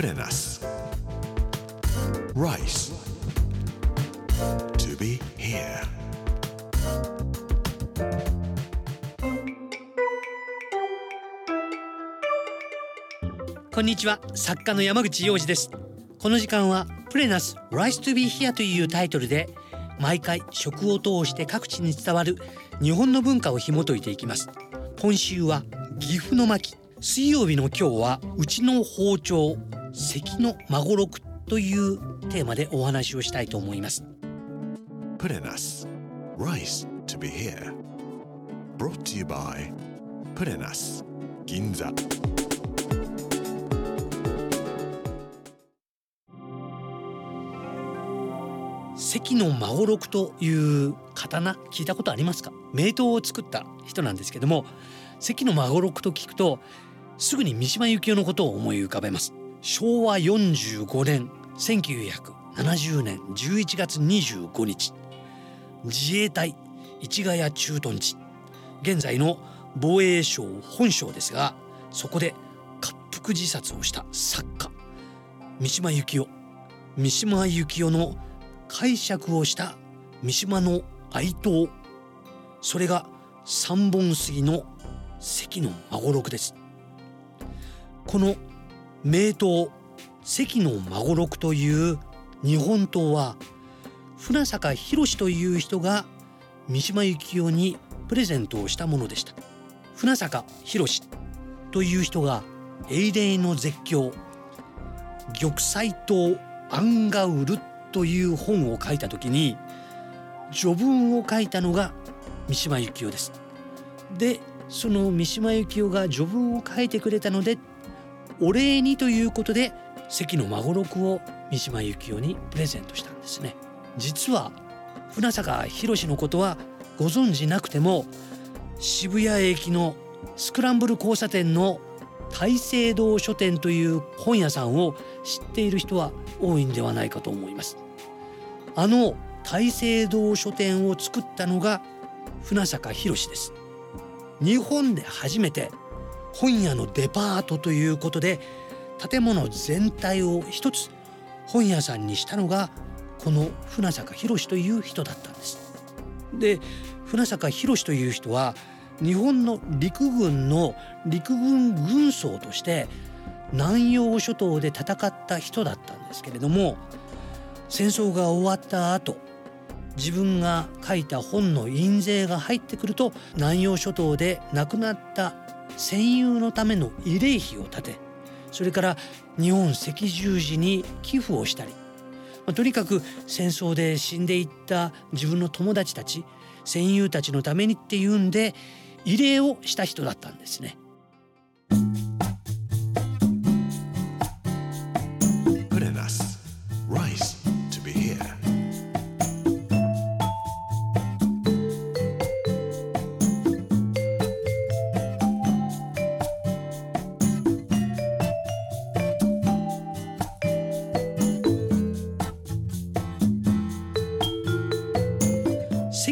Put in us. Rice. To be here. こんにちは作家の山口洋二ですこの時間はプレナス Rise to be here というタイトルで毎回食を通して各地に伝わる日本の文化を紐解いていきます今週は岐阜の巻水曜日の今日はうちの包丁関の孫六というテーマでお話をしたいと思います. Rice to be here. Brought to you by us. Ginza. 関の孫六という刀聞いたことありますか？名刀を作った人なんですけども関の孫六と聞くとすぐに三島由紀夫のことを思い浮かべます昭和45年1970年11月25日。自衛隊市ヶ谷駐屯地。現在の防衛省本省ですがそこで滑腹自殺をした作家三島由紀夫。三島由紀夫の解釈をした三島の哀悼。それが三本杉の関の孫六です。この名刀関の孫六という日本刀は船坂博という人が三島由紀夫にプレゼントをしたものでした。船坂博という人が永霊の絶叫。玉砕刀アンガウルという本を書いた時に序文を書いたのが三島由紀夫です。でその三島由紀夫が序文を書いてくれたのでお礼にということで関の孫六を三島由紀夫にプレゼントしたんですね。実は船坂博のことはご存知なくても渋谷駅のスクランブル交差点の大聖堂書店という本屋さんを知っている人は多いんではないかと思います。あの大聖堂書店を作ったのが船坂博です。日本で初めて本屋のデパートということで建物全体を一つ本屋さんにしたのがこの船坂博という人だったんです。で船坂博という人は日本の陸軍の陸軍軍曹として南洋諸島で戦った人だったんですけれども戦争が終わった後自分が書いた本の印税が入ってくると南洋諸島で亡くなった戦友のための慰霊碑を建てそれから日本赤十字に寄付をしたり、まあ、とにかく戦争で死んでいった自分の友達たち戦友たちのためにっていうんで慰霊をした人だったんですね。Put in us. Rice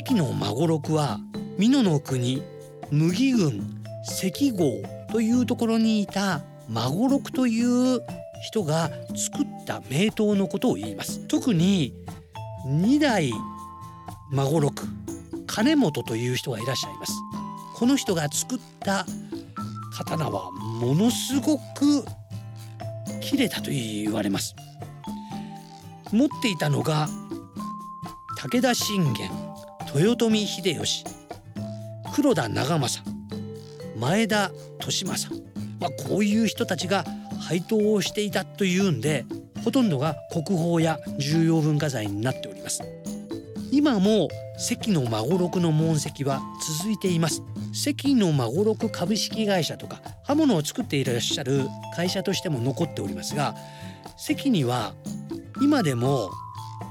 関の孫六は美濃の国麦郡関郷というところにいた孫六という人が作った名刀のことを言います。特に二代孫六金本という人がいらっしゃいます。この人が作った刀はものすごく切れたと言われます。持っていたのが武田信玄。豊臣秀吉黒田長政前田利政、まあ、こういう人たちが配当をしていたというんでほとんどが国宝や重要文化財になっております。今も関の孫六の門跡は続いています。関の孫六株式会社とか刃物を作っていらっしゃる会社としても残っておりますが関には今でも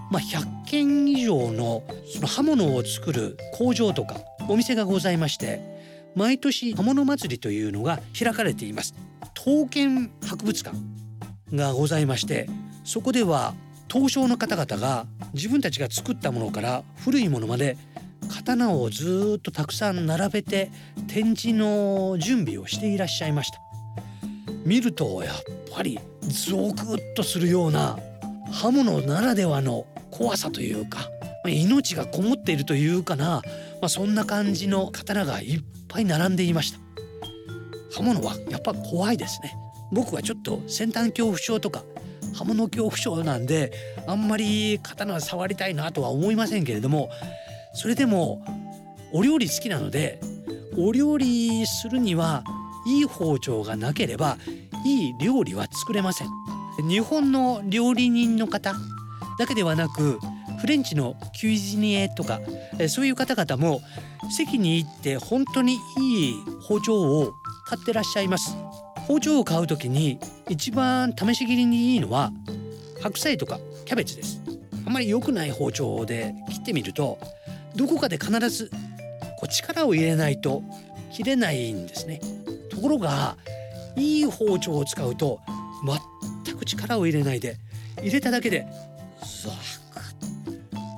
まあ、100軒以上のその刃物を作る工場とかお店がございまして毎年刃物祭りというのが開かれています。刀剣博物館がございましてそこでは刀匠の方々が自分たちが作ったものから古いものまで刀をずっとたくさん並べて展示の準備をしていらっしゃいました。見るとやっぱりゾクッとするような刃物ならではの怖さというかま命がこもっているというかな、まあ、そんな感じの刀がいっぱい並んでいました。刃物はやっぱ怖いですね。僕はちょっと先端恐怖症とか刃物恐怖症なんであんまり刀は触りたいなとは思いませんけれどもそれでもお料理好きなのでお料理するにはいい包丁がなければいい料理は作れません。日本の料理人の方だけではなくフレンチのキュイジニエとかそういう方々も席に行って本当にいい包丁を買ってらっしゃいます。包丁を買う時に一番試し切りにいいのは白菜とかキャベツです。あんまり良くない包丁で切ってみるとどこかで必ずこう力を入れないと切れないんですね。ところがいい包丁を使うと全く力を入れないで入れただけでザク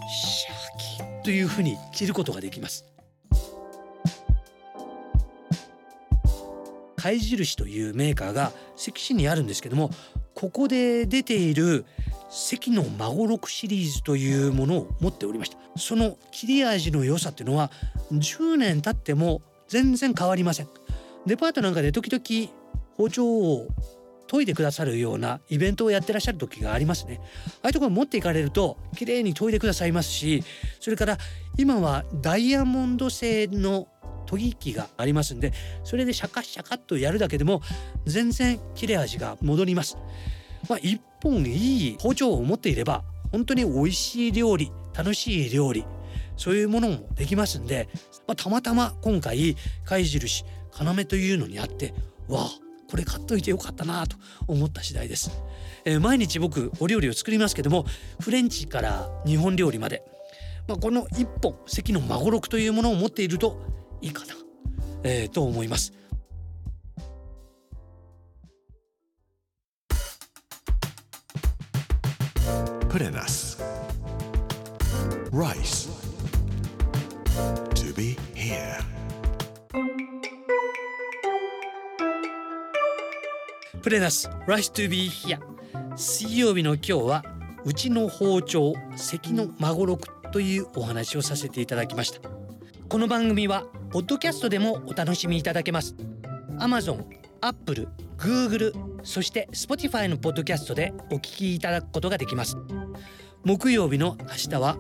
シャキというふうに切ることができます。貝印というメーカーが関市にあるんですけどもここで出ている関の孫六シリーズというものを持っておりました。その切れ味の良さっていうのは10年経っても全然変わりません。デパートなんかで時々包丁を研いでくださるようなイベントをやってらっしゃる時がありますね。ああいうところ持っていかれると綺麗に研いでくださいますしそれから今はダイヤモンド製の研ぎ機がありますんでそれでシャカシャカっとやるだけでも全然切れ味が戻ります。まあ、一本いい包丁を持っていれば本当に美味しい料理楽しい料理そういうものもできますんで、まあ、たまたま今回貝印要というのにあってわあこれ買っといてよかったなと思った次第です、えー、毎日僕お料理を作りますけどもフレンチから日本料理まで、まあ、この一本関の孫六というものを持っているといいかな、えー、と思います Purenas. Rice. To be here. プレナス Rice to be here 水曜日の今日はうちの包丁関の孫六というお話をさせていただきました。この番組はポッドキャストでもお楽しみいただけます。Amazon、Apple、Google そして Spotify のポッドキャストでお聞きいただくことができます。木曜日の明日は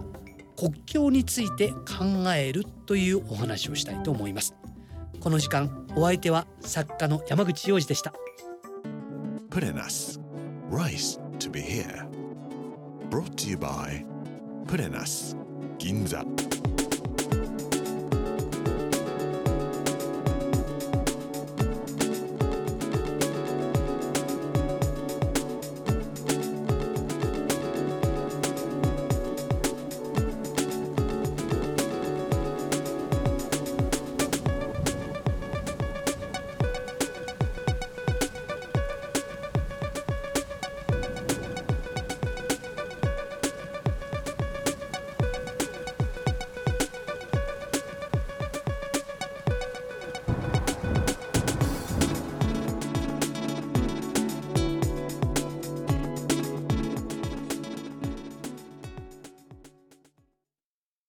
国境について考えるというお話をしたいと思います。この時間お相手は作家の山口洋二でした。Put in us. Rice to be here. Brought to you by Put in us. Ginza.